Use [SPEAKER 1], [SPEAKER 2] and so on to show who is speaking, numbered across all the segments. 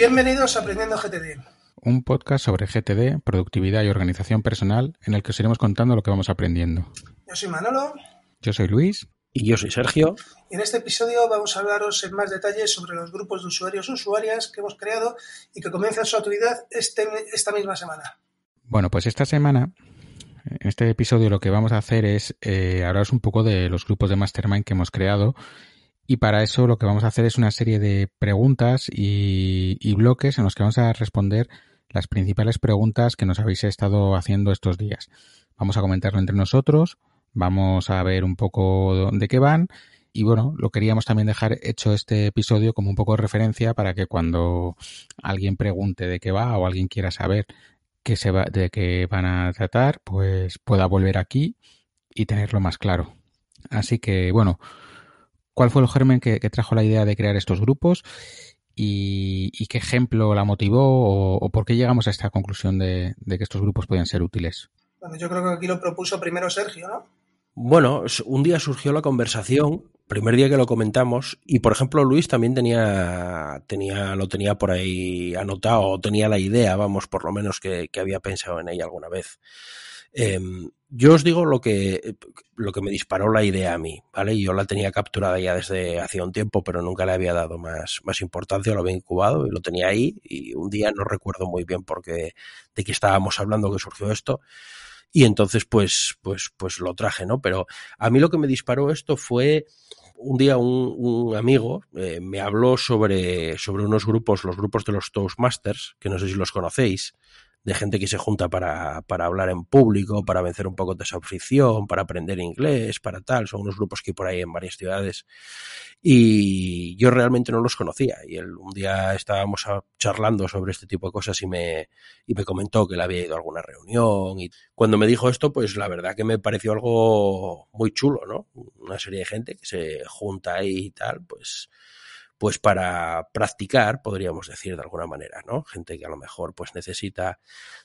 [SPEAKER 1] Bienvenidos a Aprendiendo GTD.
[SPEAKER 2] un podcast sobre GTD, productividad y organización personal, en el que os iremos contando lo que vamos aprendiendo.
[SPEAKER 1] Yo soy Manolo
[SPEAKER 2] Yo soy Luis.
[SPEAKER 3] Y yo soy Sergio.
[SPEAKER 1] y en este episodio vamos a hablaros en más detalle sobre los grupos de usuarios y usuarias que hemos creado y que comienzan su actividad este, esta misma semana.
[SPEAKER 2] Bueno, pues esta semana, en este episodio lo que vamos a hacer es eh, hablaros un poco de los grupos de Mastermind que hemos creado. Y para eso lo que vamos a hacer es una serie de preguntas y, y bloques en los que vamos a responder las principales preguntas que nos habéis estado haciendo estos días. Vamos a comentarlo entre nosotros, vamos a ver un poco de qué van y bueno, lo queríamos también dejar hecho este episodio como un poco de referencia para que cuando alguien pregunte de qué va o alguien quiera saber qué se va, de qué van a tratar, pues pueda volver aquí y tenerlo más claro. Así que bueno, ¿cuál fue el germen que, que trajo la idea de crear estos grupos? Y, y qué ejemplo la motivó o, o por qué llegamos a esta conclusión de, de que estos grupos podían ser útiles.
[SPEAKER 1] Bueno, yo creo que aquí lo propuso primero Sergio, ¿no?
[SPEAKER 3] Bueno, un día surgió la conversación, primer día que lo comentamos, y por ejemplo Luis también tenía, tenía lo tenía por ahí anotado, o tenía la idea, vamos, por lo menos que, que había pensado en ella alguna vez. Em, yo os digo lo que, lo que me disparó la idea a mí, ¿vale? Yo la tenía capturada ya desde hacía un tiempo, pero nunca le había dado más, más importancia, lo había incubado y lo tenía ahí, y un día no recuerdo muy bien de qué estábamos hablando que surgió esto, y entonces pues, pues, pues lo traje, ¿no? Pero a mí lo que me disparó esto fue un día un, un amigo eh, me habló sobre, sobre unos grupos, los grupos de los Toastmasters, que no sé si los conocéis, de gente que se junta para, para hablar en público, para vencer un poco de esa fricción, para aprender inglés, para tal. Son unos grupos que hay por ahí en varias ciudades. Y yo realmente no los conocía. Y él, un día estábamos charlando sobre este tipo de cosas y me, y me comentó que le había ido a alguna reunión. Y cuando me dijo esto, pues la verdad que me pareció algo muy chulo, ¿no? Una serie de gente que se junta ahí y tal, pues, pues para practicar, podríamos decir de alguna manera, ¿no? Gente que a lo mejor pues necesita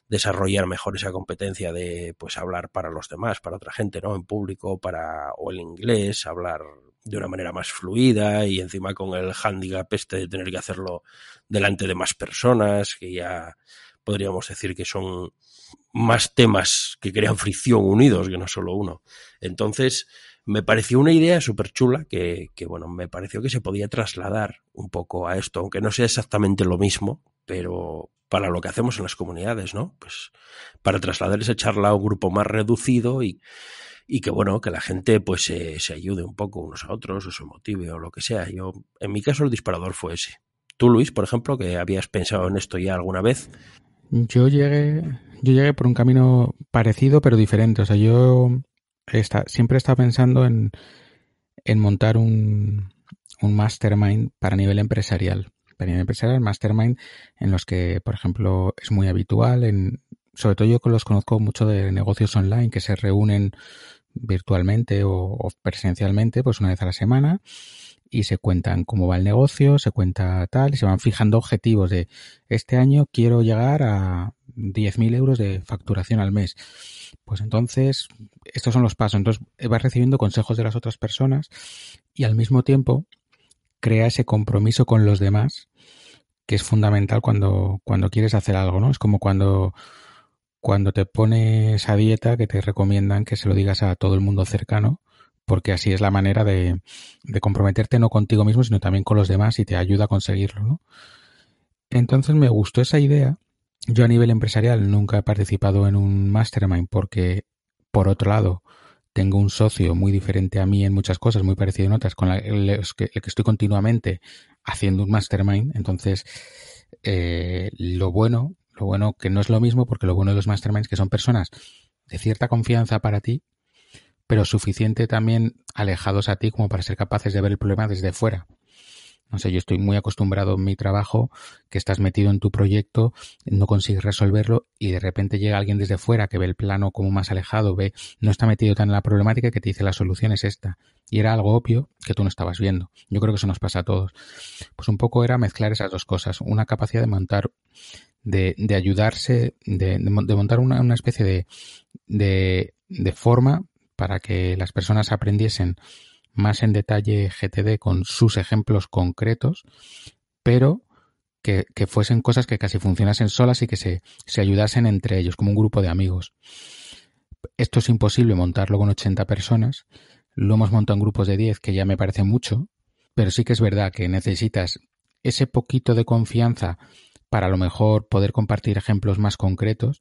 [SPEAKER 3] desarrollar mejor esa competencia de pues hablar para los demás, para otra gente, ¿no? En público, para, o el inglés, hablar de una manera más fluida y encima con el handicap este de tener que hacerlo delante de más personas, que ya podríamos decir que son más temas que crean fricción unidos que no solo uno. Entonces, me pareció una idea súper chula que, que, bueno, me pareció que se podía trasladar un poco a esto, aunque no sea exactamente lo mismo, pero para lo que hacemos en las comunidades, ¿no? Pues para trasladar esa charla a un grupo más reducido y, y que, bueno, que la gente pues se, se ayude un poco unos a otros o se motive o lo que sea. Yo, en mi caso, el disparador fue ese. Tú, Luis, por ejemplo, que habías pensado en esto ya alguna vez,
[SPEAKER 2] Yo llegué, yo llegué por un camino parecido pero diferente. O sea, yo esta- siempre estado pensando en, en montar un, un mastermind para nivel empresarial. Para nivel empresarial, mastermind en los que, por ejemplo, es muy habitual, en, sobre todo yo que los conozco mucho de negocios online que se reúnen virtualmente o, o presencialmente, pues una vez a la semana y se cuentan cómo va el negocio, se cuenta tal y se van fijando objetivos de este año quiero llegar a 10.000 euros de facturación al mes. Pues entonces, estos son los pasos. Entonces, vas recibiendo consejos de las otras personas y al mismo tiempo crea ese compromiso con los demás que es fundamental cuando, cuando quieres hacer algo, ¿no? Es como cuando, cuando te pones a dieta que te recomiendan que se lo digas a todo el mundo cercano, porque así es la manera de, de comprometerte no contigo mismo, sino también con los demás y te ayuda a conseguirlo, ¿no? Entonces me gustó esa idea. Yo a nivel empresarial nunca he participado en un mastermind porque, por otro lado, tengo un socio muy diferente a mí en muchas cosas, muy parecido en otras, con el, que, estoy continuamente haciendo un mastermind. Entonces, eh, lo bueno, lo bueno que no es lo mismo, porque lo bueno de los masterminds que son personas de cierta confianza para ti, pero suficiente también alejados a ti como para ser capaces de ver el problema desde fuera. No sé, yo estoy muy acostumbrado en mi trabajo que estás metido en tu proyecto, no consigues resolverlo y de repente llega alguien desde fuera que ve el plano como más alejado, ve, no está metido tan en la problemática que te dice la solución es esta. Y era algo obvio que tú no estabas viendo. Yo creo que eso nos pasa a todos. Pues un poco era mezclar esas dos cosas. Una capacidad de montar, de, de ayudarse, de, montar una, una especie de, de forma para que las personas aprendiesen más en detalle GTD con sus ejemplos concretos, pero que, fuesen cosas que casi funcionasen solas y que se, se ayudasen entre ellos, como un grupo de amigos. Esto es imposible montarlo con 80 personas. Lo hemos montado en grupos de 10, que ya me parece mucho, pero sí que es verdad que necesitas ese poquito de confianza para a lo mejor poder compartir ejemplos más concretos,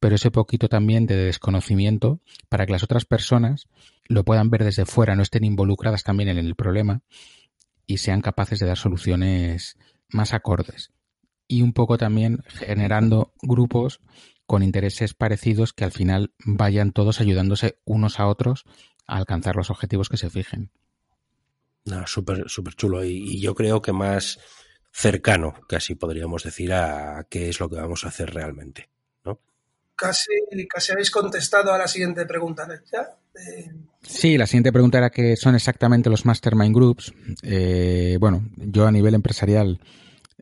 [SPEAKER 2] pero ese poquito también de desconocimiento para que las otras personas lo puedan ver desde fuera, no estén involucradas también en el problema y sean capaces de dar soluciones más acordes. Y un poco también generando grupos con intereses parecidos que al final vayan todos ayudándose unos a otros a alcanzar los objetivos que se fijen.
[SPEAKER 3] No, súper, súper chulo. y yo creo que más cercano, casi podríamos decir, a qué es lo que vamos a hacer realmente. ¿no?
[SPEAKER 1] Casi, casi habéis contestado a la siguiente pregunta, ¿ya?
[SPEAKER 2] Sí, la siguiente pregunta era qué son exactamente los Mastermind Groups. Eh, bueno, yo a nivel empresarial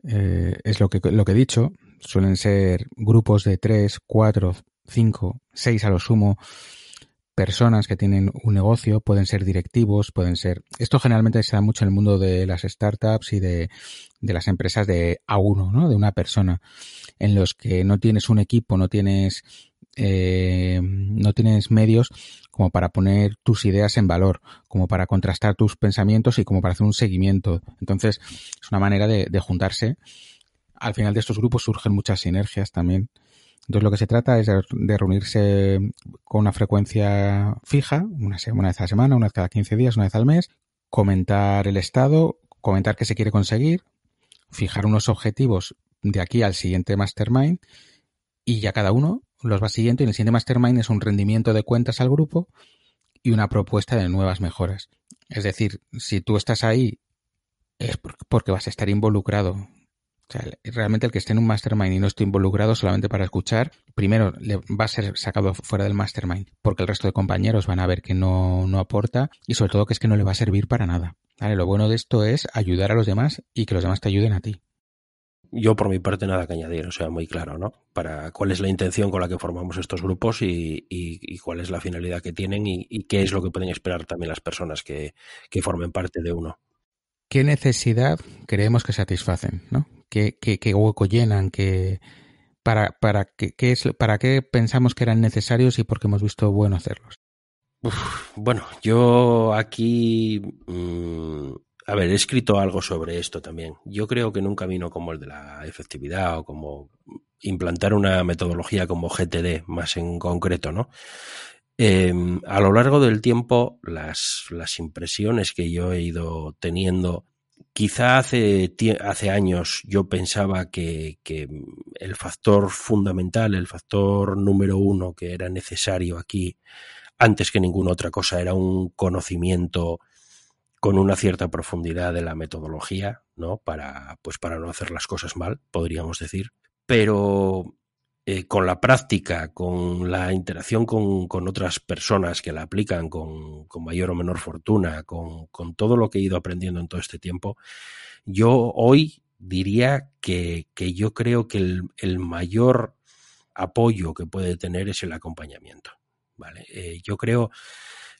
[SPEAKER 2] eh, es lo que, lo que he dicho. Suelen ser grupos de tres, cuatro, cinco, seis a lo sumo personas que tienen un negocio, pueden ser directivos, pueden ser... Esto generalmente se da mucho en el mundo de las startups y de, de las empresas de a uno, ¿no? De una persona, en los que no tienes un equipo, no tienes, eh, no tienes medios como para poner tus ideas en valor, como para contrastar tus pensamientos y como para hacer un seguimiento. Entonces, es una manera de, juntarse. Al final de estos grupos surgen muchas sinergias también entonces lo que se trata es de reunirse con una frecuencia fija, una, vez a la semana, una vez cada 15 días, una vez al mes, comentar el estado, comentar qué se quiere conseguir, fijar unos objetivos de aquí al siguiente mastermind y ya cada uno los va siguiendo y el siguiente mastermind es un rendimiento de cuentas al grupo y una propuesta de nuevas mejoras. Es decir, si tú estás ahí es porque vas a estar involucrado o sea, realmente el que esté en un mastermind y no esté involucrado solamente para escuchar, primero le va a ser sacado fuera del mastermind, porque el resto de compañeros van a ver que no, no aporta y sobre todo que es que no le va a servir para nada. Lo bueno de esto es ayudar a los demás y que los demás te ayuden a ti.
[SPEAKER 3] Yo por mi parte nada que añadir, o sea, muy claro, ¿no? Para cuál es la intención con la que formamos estos grupos y, y, cuál es la finalidad que tienen y, y, qué es lo que pueden esperar también las personas que, que formen parte de uno.
[SPEAKER 2] ¿Qué necesidad creemos que satisfacen, ¿no? qué, qué, hueco llenan, qué, para, para, qué, qué es, para qué pensamos que eran necesarios y por qué hemos visto bueno hacerlos.
[SPEAKER 3] Uf, bueno, yo aquí, mmm, a ver, he escrito algo sobre esto también. Yo creo que en un camino como el de la efectividad o como implantar una metodología como GTD más en concreto, ¿no? Eh, a lo largo del tiempo, las, las impresiones que yo he ido teniendo Quizá hace, hace años yo pensaba que, que, el factor fundamental, el factor número uno que era necesario aquí, antes que ninguna otra cosa, era un conocimiento con una cierta profundidad de la metodología, ¿no? Para, pues para no hacer las cosas mal, podríamos decir. Pero eh, con la práctica, con la interacción con, con, otras personas que la aplican con, con mayor o menor fortuna, con, con, todo lo que he ido aprendiendo en todo este tiempo, yo hoy diría que, que yo creo que el, el, mayor apoyo que puede tener es el acompañamiento. ¿vale? Eh, yo creo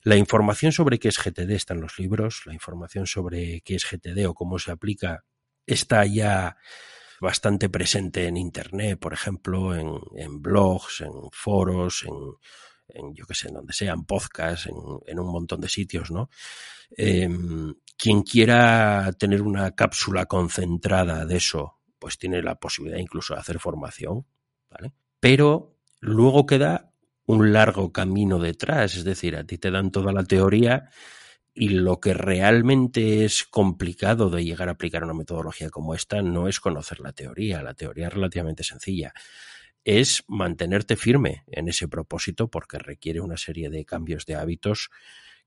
[SPEAKER 3] la información sobre qué es GTD está en los libros, la información sobre qué es GTD o cómo se aplica está ya bastante presente en Internet, por ejemplo, en, en blogs, en foros, en, en yo que sé, en donde sean podcasts, en, en, un montón de sitios, ¿no? Eh, quien quiera tener una cápsula concentrada de eso pues tiene la posibilidad incluso de hacer formación, ¿vale? Pero luego queda un largo camino detrás, es decir, a ti te dan toda la teoría y lo que realmente es complicado de llegar a aplicar una metodología como esta no es conocer la teoría, la teoría es relativamente sencilla, es mantenerte firme en ese propósito porque requiere una serie de cambios de hábitos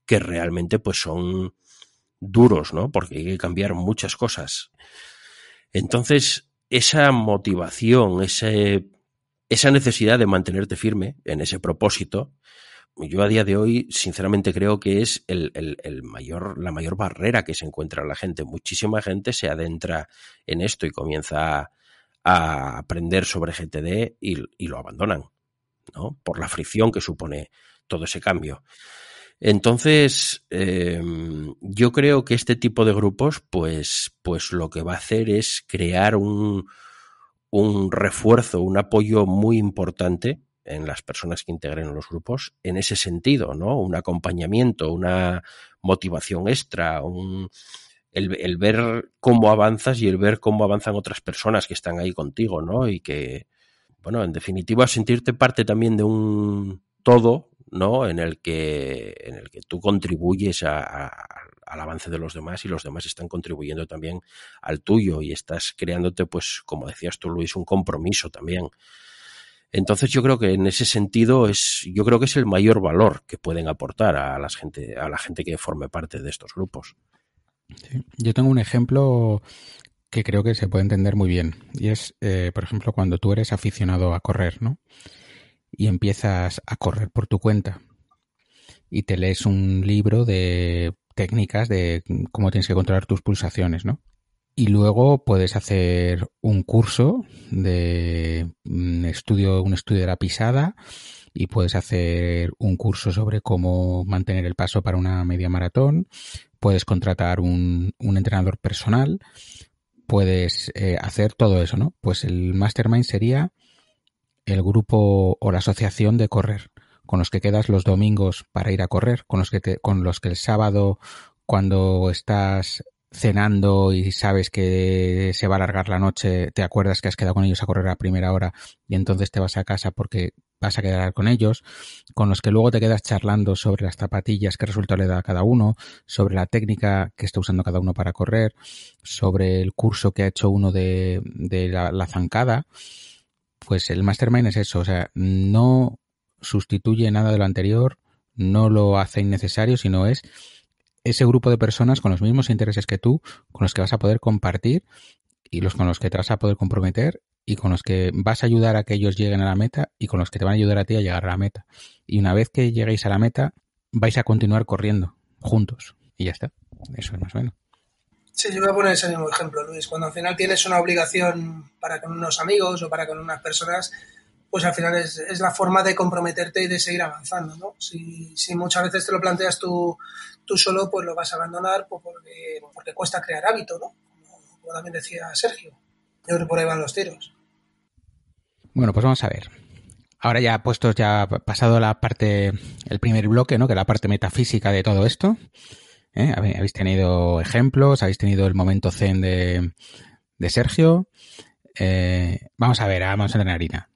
[SPEAKER 3] que realmente pues son duros, ¿no? Porque hay que cambiar muchas cosas. Entonces, esa motivación, ese, esa necesidad de mantenerte firme en ese propósito, yo a día de hoy, sinceramente, creo que es el, el, mayor, la mayor barrera que se encuentra la gente. Muchísima gente se adentra en esto y comienza a, aprender sobre GTD y, y, lo abandonan, ¿no? Por la fricción que supone todo ese cambio. Entonces, eh, yo creo que este tipo de grupos, pues, pues lo que va a hacer es crear un, un refuerzo, un apoyo muy importante en las personas que integren los grupos en ese sentido, ¿no? Un acompañamiento, una motivación extra, un, el, el, ver cómo avanzas y el ver cómo avanzan otras personas que están ahí contigo, ¿no? Y que, bueno, en definitiva, sentirte parte también de un todo, ¿no? En el que, en el que tú contribuyes a, a, al avance de los demás y los demás están contribuyendo también al tuyo y estás creándote, pues, como decías tú, Luis, un compromiso también entonces yo creo que en ese sentido es, yo creo que es el mayor valor que pueden aportar a la gente, a la gente que forme parte de estos grupos.
[SPEAKER 2] Yo tengo un ejemplo que creo que se puede entender muy bien. Y es, eh, por ejemplo, cuando tú eres aficionado a correr, ¿no? Y empiezas a correr por tu cuenta. Y te lees un libro de técnicas de cómo tienes que controlar tus pulsaciones, ¿no? Y luego puedes hacer un curso de un estudio, un estudio de la pisada y puedes hacer un curso sobre cómo mantener el paso para una media maratón. Puedes contratar un, un entrenador personal. Puedes eh, hacer todo eso, ¿no? Pues el mastermind sería el grupo o la asociación de correr con los que quedas los domingos para ir a correr, con los que te, con los que el sábado cuando estás cenando y sabes que se va a alargar la noche, te acuerdas que has quedado con ellos a correr a primera hora y entonces te vas a casa porque vas a quedar con ellos, con los que luego te quedas charlando sobre las zapatillas, qué resultado le da a cada uno, sobre la técnica que está usando cada uno para correr, sobre el curso que ha hecho uno de, de la, la zancada, pues el mastermind es eso, o sea, no sustituye nada de lo anterior, no lo hace innecesario, sino es ese grupo de personas con los mismos intereses que tú, con los que vas a poder compartir y los con los que te vas a poder comprometer y con los que vas a ayudar a que ellos lleguen a la meta y con los que te van a ayudar a ti a llegar a la meta. Y una vez que lleguéis a la meta, vais a continuar corriendo juntos y ya está. Eso es más o menos.
[SPEAKER 1] Sí, yo voy a poner ese mismo ejemplo, Luis. Cuando al final tienes una obligación para con unos amigos o para con unas personas, pues al final es, es, la forma de comprometerte y de seguir avanzando, ¿no? Si, si muchas veces te lo planteas tú, tú, solo, pues lo vas a abandonar pues porque, porque cuesta crear hábito, ¿no? Como, también decía Sergio. Yo creo que por ahí van los tiros.
[SPEAKER 2] Bueno, pues vamos a ver. Ahora ya puestos, ya pasado la parte, el primer bloque, ¿no? Que es la parte metafísica de todo esto. ¿eh? Habéis tenido ejemplos, habéis tenido el momento zen de, de Sergio. Eh, vamos a ver, vamos a tener harina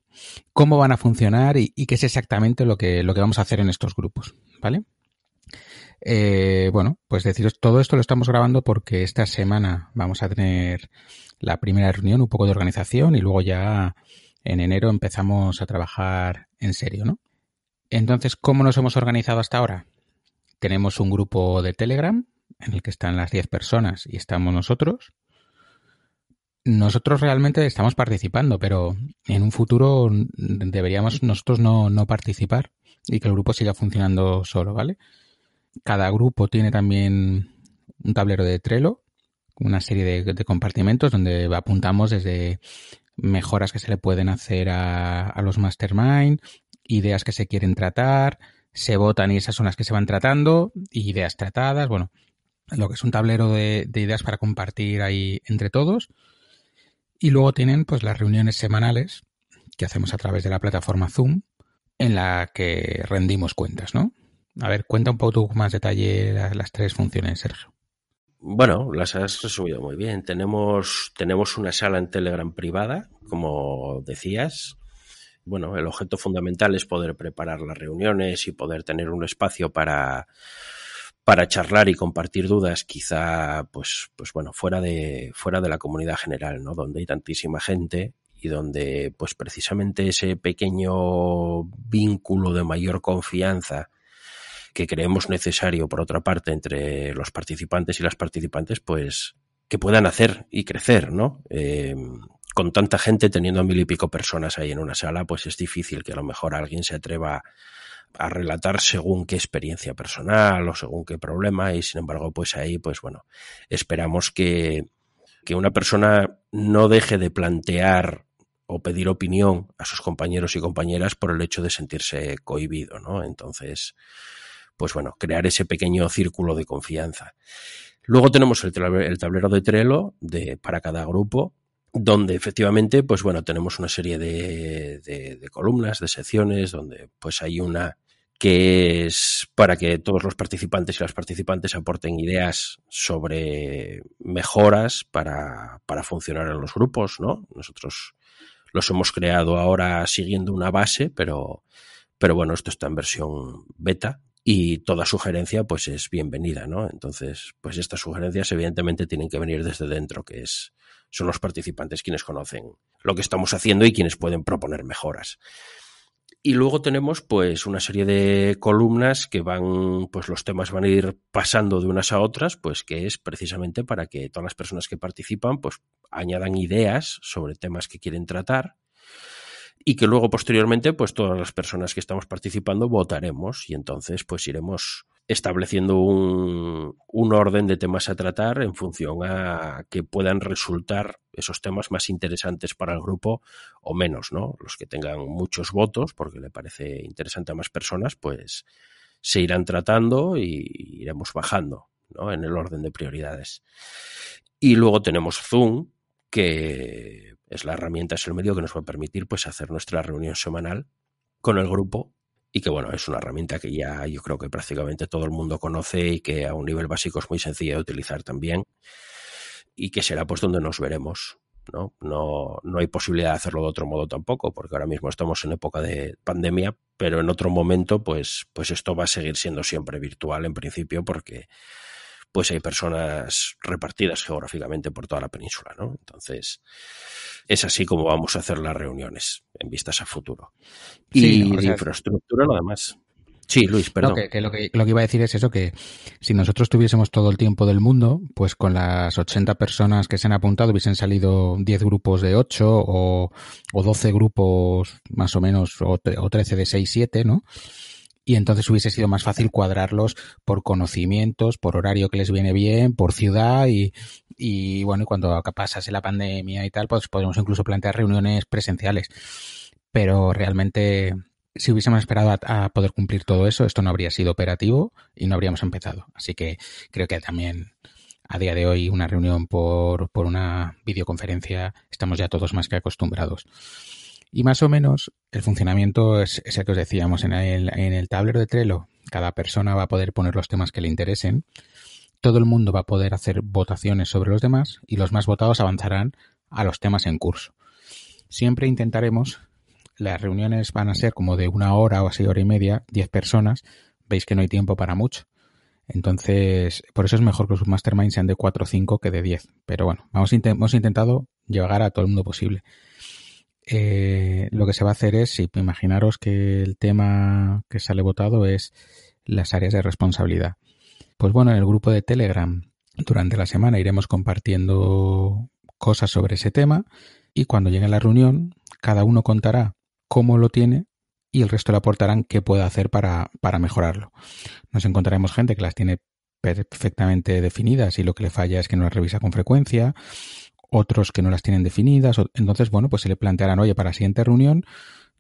[SPEAKER 2] cómo van a funcionar y, qué es exactamente lo que, lo que vamos a hacer en estos grupos, ¿vale? Eh, bueno, pues deciros, todo esto lo estamos grabando porque esta semana vamos a tener la primera reunión, un poco de organización y luego ya en enero empezamos a trabajar en serio, ¿no? Entonces, ¿cómo nos hemos organizado hasta ahora? Tenemos un grupo de Telegram en el que están las 10 personas y estamos nosotros nosotros realmente estamos participando, pero en un futuro deberíamos nosotros no, no, participar y que el grupo siga funcionando solo, ¿vale? Cada grupo tiene también un tablero de Trello, una serie de, de compartimentos donde apuntamos desde mejoras que se le pueden hacer a, los mastermind, ideas que se quieren tratar, se votan y esas son las que se van tratando, ideas tratadas, bueno, lo que es un tablero de ideas para compartir ahí entre todos y luego tienen pues las reuniones semanales que hacemos a través de la plataforma Zoom en la que rendimos cuentas, ¿no? A ver, cuenta un poco más detalle las, tres funciones, Sergio.
[SPEAKER 3] Bueno, las has resumido muy bien. Tenemos, tenemos una sala en Telegram privada, como decías. Bueno, el objeto fundamental es poder preparar las reuniones y poder tener un espacio para, para charlar y compartir dudas, quizá, pues, pues bueno, fuera de, fuera de la comunidad general, ¿no? Donde hay tantísima gente y donde, pues precisamente ese pequeño vínculo de mayor confianza que creemos necesario, por otra parte, entre los participantes y las participantes, pues que puedan hacer y crecer, ¿no? Eh, con tanta gente, teniendo mil y pico personas ahí en una sala, pues es difícil que a lo mejor alguien se atreva a relatar según qué experiencia personal o según qué problema y sin embargo pues ahí pues bueno esperamos que, que una persona no deje de plantear o pedir opinión a sus compañeros y compañeras por el hecho de sentirse cohibido, ¿no? Entonces, pues bueno, crear ese pequeño círculo de confianza. Luego tenemos el, tablero de Trello de, para cada grupo, donde efectivamente, pues bueno, tenemos una serie de, de, columnas, de secciones, donde pues hay una que es para que todos los participantes y las participantes aporten ideas sobre mejoras para, para funcionar en los grupos, ¿no? Nosotros los hemos creado ahora siguiendo una base, pero, pero bueno, esto está en versión beta y toda sugerencia pues es bienvenida, ¿no? Entonces, pues estas sugerencias evidentemente tienen que venir desde dentro, que es son los participantes quienes conocen lo que estamos haciendo y quienes pueden proponer mejoras. Y luego tenemos pues una serie de columnas que van, pues los temas van a ir pasando de unas a otras, pues que es precisamente para que todas las personas que participan pues añadan ideas sobre temas que quieren tratar y que luego posteriormente pues todas las personas que estamos participando votaremos y entonces pues iremos estableciendo un, un, orden de temas a tratar en función a que puedan resultar esos temas más interesantes para el grupo o menos, ¿no? Los que tengan muchos votos, porque le parece interesante a más personas, pues se irán tratando y iremos bajando, ¿no? En el orden de prioridades. Y luego tenemos Zoom, que es la herramienta, es el medio que nos va a permitir pues hacer nuestra reunión semanal con el grupo y que bueno, es una herramienta que ya yo creo que prácticamente todo el mundo conoce y que a un nivel básico es muy sencilla de utilizar también y que será pues donde nos veremos. ¿no? No, no hay posibilidad de hacerlo de otro modo tampoco, porque ahora mismo estamos en época de pandemia, pero en otro momento, pues, pues esto va a seguir siendo siempre virtual en principio, porque pues hay personas repartidas geográficamente por toda la península, ¿no? Entonces, es así como vamos a hacer las reuniones en vistas a futuro. Y de infraestructura nada más. Sí, Luis, perdón.
[SPEAKER 2] que, lo que, lo que iba a decir es eso, que si nosotros tuviésemos todo el tiempo del mundo, pues con las 80 personas que se han apuntado hubiesen salido 10 grupos de 8 o, o 12 grupos más o menos, o, o 13 de 6, 7, ¿no? Y entonces hubiese sido más fácil cuadrarlos por conocimientos, por horario que les viene bien, por ciudad y, bueno, y cuando pasase la pandemia y tal, pues podemos incluso plantear reuniones presenciales. Pero realmente, si hubiésemos esperado a, poder cumplir todo eso, esto no habría sido operativo y no habríamos empezado. Así que creo que también a día de hoy una reunión por, por una videoconferencia estamos ya todos más que acostumbrados. Y más o menos el funcionamiento es ese que os decíamos en el, en el tablero de Trello. Cada persona va a poder poner los temas que le interesen. Todo el mundo va a poder hacer votaciones sobre los demás y los más votados avanzarán a los temas en curso. Siempre intentaremos, las reuniones van a ser como de una hora o así hora y media, diez personas. Veis que no hay tiempo para mucho. Entonces, por eso es mejor que los masterminds sean de cuatro o cinco que de diez. Pero bueno, hemos intentado llegar a todo el mundo posible. Eh, lo que se va a hacer es, imaginaros que el tema que sale votado es las áreas de responsabilidad. Pues bueno, en el grupo de Telegram durante la semana iremos compartiendo cosas sobre ese tema y cuando llegue la reunión cada uno contará cómo lo tiene y el resto le aportarán qué puede hacer para, para mejorarlo. Nos encontraremos gente que las tiene perfectamente definidas y lo que le falla es que no las revisa con frecuencia otros que no las tienen definidas. Entonces, bueno, pues se le plantearán, oye, para la siguiente reunión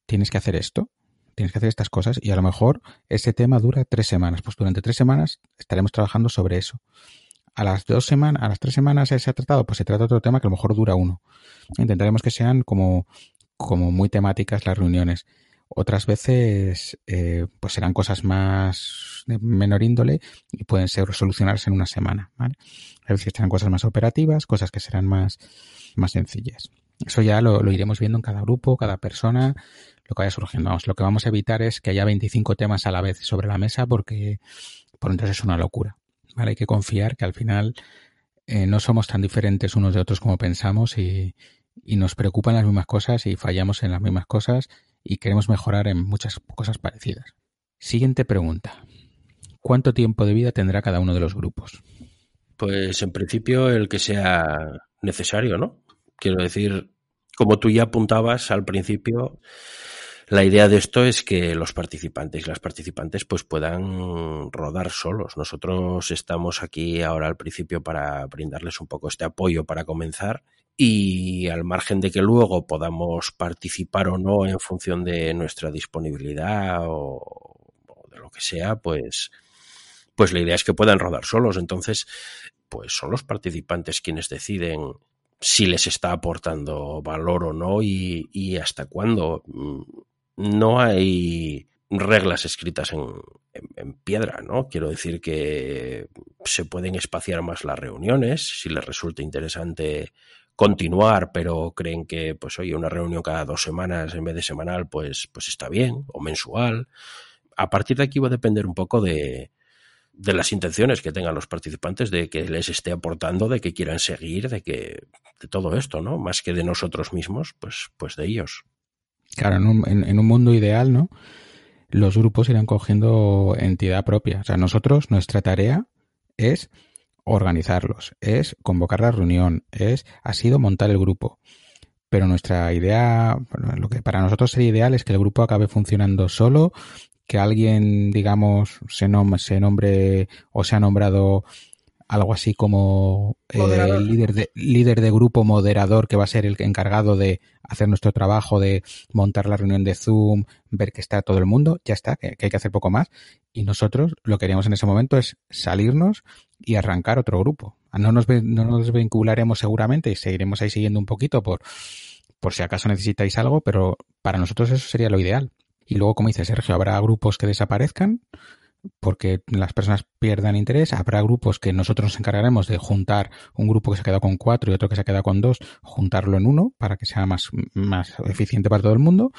[SPEAKER 2] tienes que hacer esto, tienes que hacer estas cosas y a lo mejor ese tema dura tres semanas. Pues durante tres semanas estaremos trabajando sobre eso. A las dos semanas, a las tres semanas se ha tratado, pues se trata otro tema que a lo mejor dura uno. Intentaremos que sean como, como muy temáticas las reuniones. Otras veces, eh, pues serán cosas más de menor índole y pueden ser solucionarse en una semana, ¿vale? A veces serán cosas más operativas, cosas que serán más, más sencillas. Eso ya lo, lo, iremos viendo en cada grupo, cada persona, lo que vaya surgiendo. Vamos, lo que vamos a evitar es que haya 25 temas a la vez sobre la mesa porque por entonces es una locura. ¿vale? Hay que confiar que al final eh, no somos tan diferentes unos de otros como pensamos y, y nos preocupan las mismas cosas y fallamos en las mismas cosas y queremos mejorar en muchas cosas parecidas. Siguiente pregunta. ¿Cuánto tiempo de vida tendrá cada uno de los grupos?
[SPEAKER 3] Pues en principio el que sea necesario, ¿no? Quiero decir, como tú ya apuntabas al principio, la idea de esto es que los participantes y las participantes pues puedan rodar solos. Nosotros estamos aquí ahora al principio para brindarles un poco este apoyo para comenzar y al margen de que luego podamos participar o no en función de nuestra disponibilidad o, de lo que sea, pues pues la idea es que puedan rodar solos. Entonces, pues son los participantes quienes deciden si les está aportando valor o no y, y hasta cuándo. No hay reglas escritas en, en, piedra, ¿no? Quiero decir que se pueden espaciar más las reuniones si les resulta interesante continuar, pero creen que, pues, oye, una reunión cada dos semanas en vez de semanal, pues, pues está bien, o mensual. A partir de aquí va a depender un poco de, de las intenciones que tengan los participantes, de que les esté aportando, de que quieran seguir, de que de todo esto, ¿no? Más que de nosotros mismos, pues, pues de ellos.
[SPEAKER 2] Claro, en un, en, en un mundo ideal, ¿no? Los grupos irán cogiendo entidad propia. O sea, nosotros, nuestra tarea es organizarlos, es convocar la reunión, es ha sido montar el grupo. Pero nuestra idea, lo que para nosotros sería ideal es que el grupo acabe funcionando solo, que alguien, digamos, se, nom se nombre o se ha nombrado algo así como eh, líder, de, líder de grupo moderador que va a ser el encargado de hacer nuestro trabajo, de montar la reunión de Zoom, ver que está todo el mundo, ya está, que, que hay que hacer poco más. Y nosotros lo que haríamos en ese momento es salirnos y arrancar otro grupo. No nos, no nos vincularemos seguramente y seguiremos ahí siguiendo un poquito por, por si acaso necesitáis algo, pero para nosotros eso sería lo ideal. Y luego, como dice Sergio, habrá grupos que desaparezcan porque las personas pierdan interés. Habrá grupos que nosotros nos encargaremos de juntar un grupo que se ha quedado con cuatro y otro que se ha quedado con dos, juntarlo en uno para que sea más, más eficiente para todo el mundo.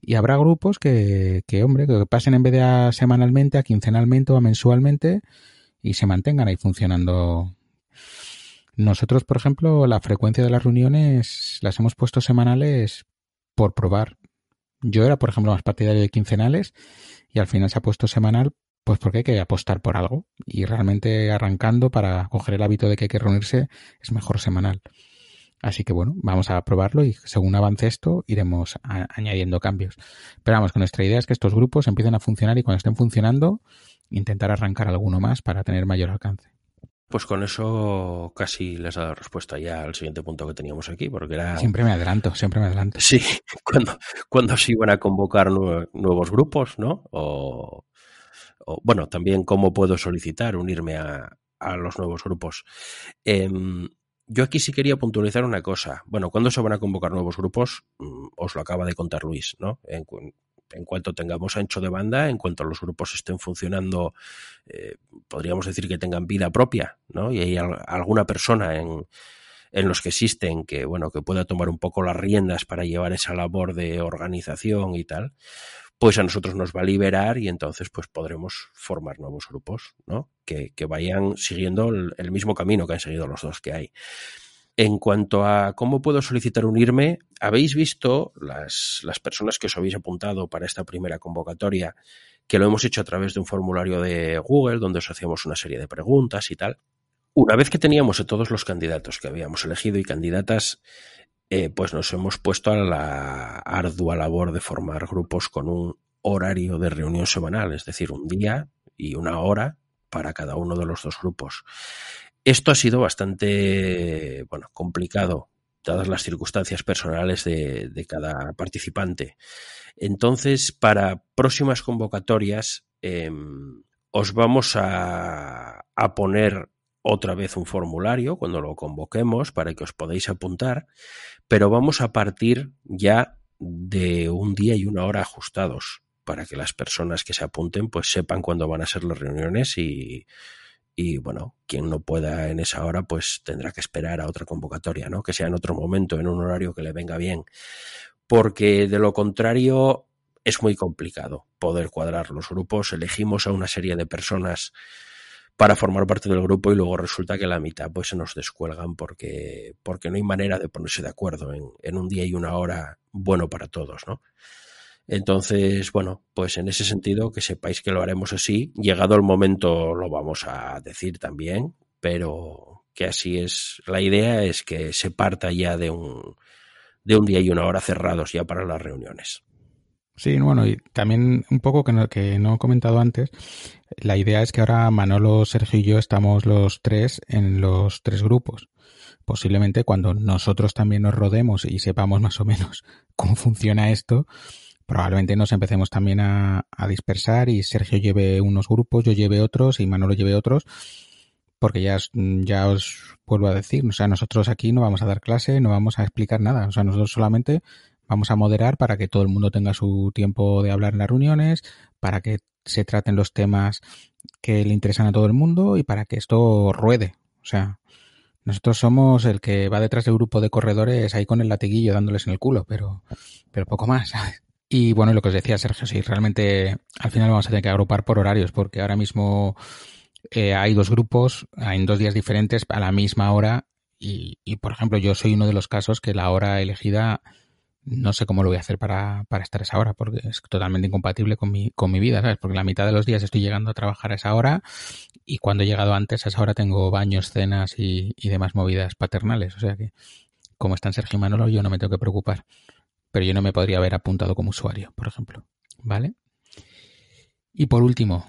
[SPEAKER 2] Y habrá grupos que, que, hombre, que pasen en vez de a semanalmente, a quincenalmente o a mensualmente y se mantengan ahí funcionando. Nosotros, por ejemplo, la frecuencia de las reuniones las hemos puesto semanales por probar yo era, por ejemplo, más partidario de quincenales y al final se ha puesto semanal, pues porque hay que apostar por algo. Y realmente arrancando para coger el hábito de que hay que reunirse es mejor semanal. Así que bueno, vamos a probarlo y según avance esto iremos a, añadiendo cambios. Pero vamos, que nuestra idea es que estos grupos empiecen a funcionar y cuando estén funcionando intentar arrancar alguno más para tener mayor alcance.
[SPEAKER 3] Pues con eso casi les he dado respuesta ya al siguiente punto que teníamos aquí, porque era...
[SPEAKER 2] Siempre me adelanto, siempre me adelanto.
[SPEAKER 3] Sí, cuando, cuando se iban a convocar nuevos grupos, ¿no? O, o, bueno, también cómo puedo solicitar unirme a, los nuevos grupos. Eh, yo aquí sí quería puntualizar una cosa. Bueno, ¿cuándo se van a convocar nuevos grupos? Mm, os lo acaba de contar Luis, ¿no? En, en cuanto tengamos ancho de banda, en cuanto los grupos estén funcionando, eh, podríamos decir que tengan vida propia, ¿no? Y hay alguna persona en, en los que existen que, bueno, que pueda tomar un poco las riendas para llevar esa labor de organización y tal, pues a nosotros nos va a liberar y entonces pues podremos formar nuevos grupos, ¿no? Que, que vayan siguiendo el, mismo camino que han seguido los dos que hay. En cuanto a cómo puedo solicitar unirme, habéis visto las, las, personas que os habéis apuntado para esta primera convocatoria, que lo hemos hecho a través de un formulario de Google, donde os hacíamos una serie de preguntas y tal. Una vez que teníamos a todos los candidatos que habíamos elegido y candidatas, eh, pues nos hemos puesto a la ardua labor de formar grupos con un horario de reunión semanal, es decir, un día y una hora para cada uno de los dos grupos. Esto ha sido bastante bueno, complicado, dadas las circunstancias personales de, cada participante. Entonces, para próximas convocatorias, eh, os vamos a poner otra vez un formulario cuando lo convoquemos para que os podáis apuntar, pero vamos a partir ya de un día y una hora ajustados para que las personas que se apunten pues sepan cuándo van a ser las reuniones y, y bueno, quien no pueda en esa hora pues tendrá que esperar a otra convocatoria, ¿no? Que sea en otro momento, en un horario que le venga bien. Porque de lo contrario es muy complicado poder cuadrar los grupos. Elegimos a una serie de personas para formar parte del grupo y luego resulta que la mitad pues se nos descuelgan porque, porque no hay manera de ponerse de acuerdo en, en un día y una hora bueno para todos, ¿no? Entonces, bueno, pues en ese sentido que sepáis que lo haremos así. Llegado el momento lo vamos a decir también, pero que así es. La idea es que se parta ya de un, de un día y una hora cerrados ya para las reuniones.
[SPEAKER 2] Sí, bueno, y también un poco que no, que no he comentado antes, la idea es que ahora Manolo, Sergio y yo estamos los tres en los tres grupos. Posiblemente cuando nosotros también nos rodemos y sepamos más o menos cómo funciona esto, probablemente nos empecemos también a, a, dispersar y Sergio lleve unos grupos, yo lleve otros y Manolo lleve otros, porque ya, ya os vuelvo a decir, o sea, nosotros aquí no vamos a dar clase, no vamos a explicar nada, o sea, nosotros solamente vamos a moderar para que todo el mundo tenga su tiempo de hablar en las reuniones, para que se traten los temas que le interesan a todo el mundo y para que esto ruede, o sea, nosotros somos el que va detrás del grupo de corredores ahí con el latiguillo dándoles en el culo, pero, pero poco más. Y bueno, lo que os decía Sergio, sí, realmente al final vamos a tener que agrupar por horarios, porque ahora mismo eh, hay dos grupos en dos días diferentes a la misma hora. Y, y, por ejemplo, yo soy uno de los casos que la hora elegida no sé cómo lo voy a hacer para, para estar a esa hora, porque es totalmente incompatible con mi, con mi vida, ¿sabes? Porque la mitad de los días estoy llegando a trabajar a esa hora y cuando he llegado antes a esa hora tengo baños, cenas y, y demás movidas paternales. O sea que, como están Sergio y Manolo, yo no me tengo que preocupar pero yo no me podría haber apuntado como usuario, por ejemplo. ¿Vale? Y por último,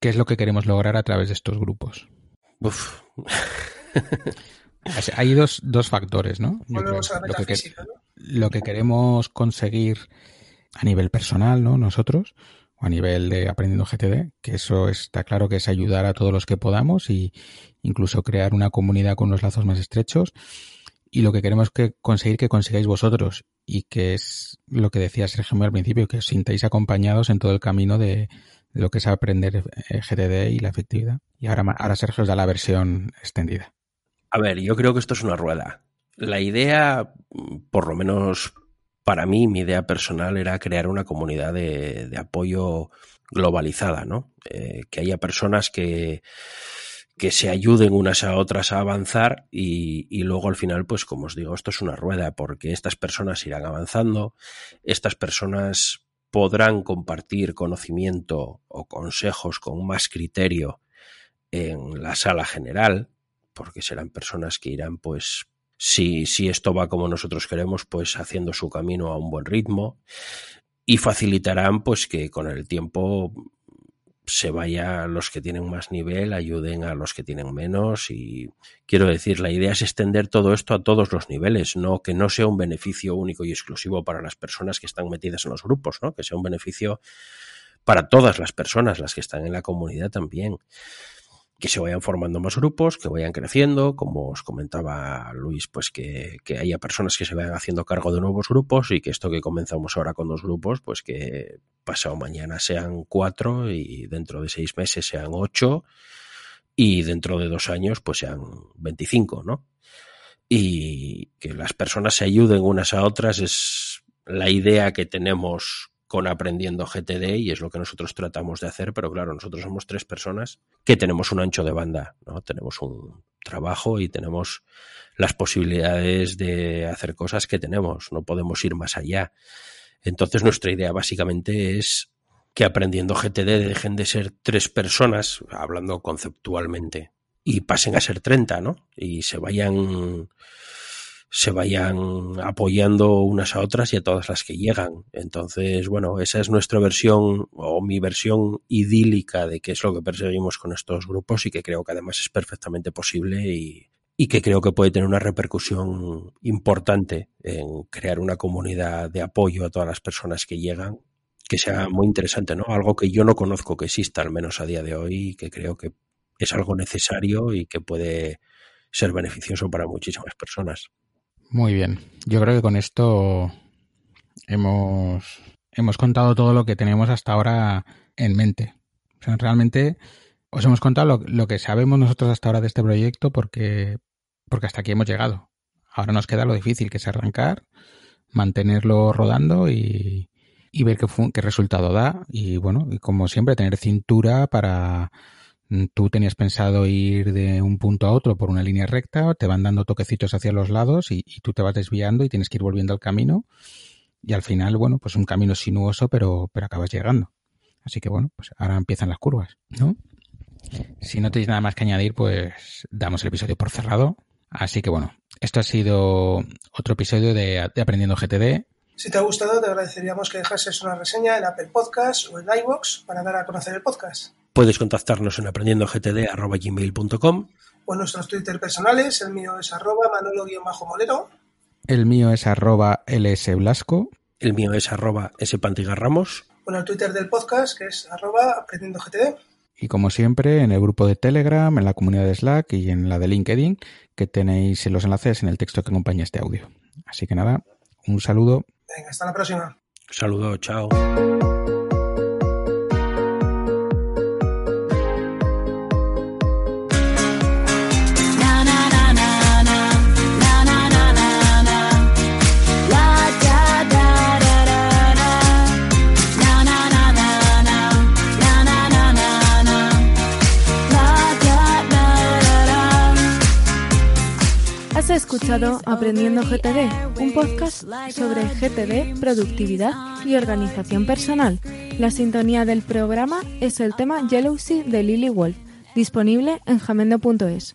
[SPEAKER 2] ¿qué es lo que queremos lograr a través de estos grupos?
[SPEAKER 3] Uf.
[SPEAKER 2] Hay dos, dos factores, ¿no?
[SPEAKER 1] Creo,
[SPEAKER 2] lo, que, ¿no? Lo que queremos conseguir a nivel personal, ¿no? Nosotros, o a nivel de aprendiendo GTD, que eso está claro que es ayudar a todos los que podamos y incluso crear una comunidad con los lazos más estrechos y lo que queremos que conseguir que consigáis vosotros y que es lo que decía Sergio al principio, que os sintáis acompañados en todo el camino de, de lo que es aprender eh, GTD y la efectividad. Y ahora, ahora Sergio os da la versión extendida.
[SPEAKER 3] A ver, yo creo que esto es una rueda. La idea, por lo menos para mí, mi idea personal era crear una comunidad de, apoyo globalizada, ¿no? Eh, que haya personas que que se ayuden unas a otras a avanzar y, y, luego al final, pues como os digo, esto es una rueda porque estas personas irán avanzando, estas personas podrán compartir conocimiento o consejos con más criterio en la sala general, porque serán personas que irán, pues, si, si esto va como nosotros queremos, pues haciendo su camino a un buen ritmo. Y facilitarán, pues, que con el tiempo se vaya los que tienen más nivel, ayuden a los que tienen menos. Y quiero decir, la idea es extender todo esto a todos los niveles, no que no sea un beneficio único y exclusivo para las personas que están metidas en los grupos, ¿no? Que sea un beneficio para todas las personas, las que están en la comunidad también que se vayan formando más grupos, que vayan creciendo, como os comentaba Luis, pues que, haya personas que se vayan haciendo cargo de nuevos grupos y que esto que comenzamos ahora con dos grupos, pues que pasado mañana sean cuatro y dentro de seis meses sean ocho y dentro de dos años pues sean veinticinco, ¿no? Y que las personas se ayuden unas a otras es la idea que tenemos con aprendiendo GTD y es lo que nosotros tratamos de hacer, pero claro, nosotros somos tres personas que tenemos un ancho de banda, ¿no? Tenemos un trabajo y tenemos las posibilidades de hacer cosas que tenemos, no podemos ir más allá. Entonces nuestra idea básicamente es que aprendiendo GTD dejen de ser tres personas, hablando conceptualmente, y pasen a ser 30, ¿no? Y se vayan se vayan apoyando unas a otras y a todas las que llegan. Entonces, bueno, esa es nuestra versión o mi versión idílica de qué es lo que perseguimos con estos grupos y que creo que además es perfectamente posible y, y que creo que puede tener una repercusión importante en crear una comunidad de apoyo a todas las personas que llegan que sea muy interesante, ¿no? Algo que yo no conozco que exista, al menos a día de hoy, y que creo que es algo necesario y que puede ser beneficioso para muchísimas personas.
[SPEAKER 2] Muy bien. Yo creo que con esto hemos, hemos contado todo lo que tenemos hasta ahora en mente. O sea, realmente os hemos contado lo, lo que sabemos nosotros hasta ahora de este proyecto porque, porque hasta aquí hemos llegado. Ahora nos queda lo difícil, que es arrancar, mantenerlo rodando y, y ver qué, qué resultado da. Y bueno, y como siempre, tener cintura para... Tú tenías pensado ir de un punto a otro por una línea recta, te van dando toquecitos hacia los lados y, y tú te vas desviando y tienes que ir volviendo al camino. Y al final, bueno, pues un camino sinuoso, pero, pero acabas llegando. Así que bueno, pues ahora empiezan las curvas, ¿no? Si no tenéis nada más que añadir, pues damos el episodio por cerrado. Así que bueno, esto ha sido otro episodio de, de Aprendiendo GTD.
[SPEAKER 1] Si te ha gustado, te agradeceríamos que dejases una reseña en Apple Podcast o en iVoox para dar a conocer el podcast.
[SPEAKER 3] Puedes contactarnos en aprendiendogtd.gmail.com
[SPEAKER 1] O en nuestros Twitter personales, el mío es arroba manolo-molero.
[SPEAKER 2] El mío es arroba lsblasco.
[SPEAKER 3] El mío es arroba spantigarramos.
[SPEAKER 1] O en el Twitter del podcast, que es arroba aprendiendogtd.
[SPEAKER 2] Y como siempre, en el grupo de Telegram, en la comunidad de Slack y en la de LinkedIn, que tenéis los enlaces en el texto que acompaña este audio. Así que nada, un saludo.
[SPEAKER 1] Venga, hasta la próxima.
[SPEAKER 3] Saludos, chao.
[SPEAKER 4] Escuchado Aprendiendo GTD, un podcast sobre GTD, productividad y organización personal. La sintonía del programa es el tema Jealousy de Lily Wolf, disponible en jamendo.es.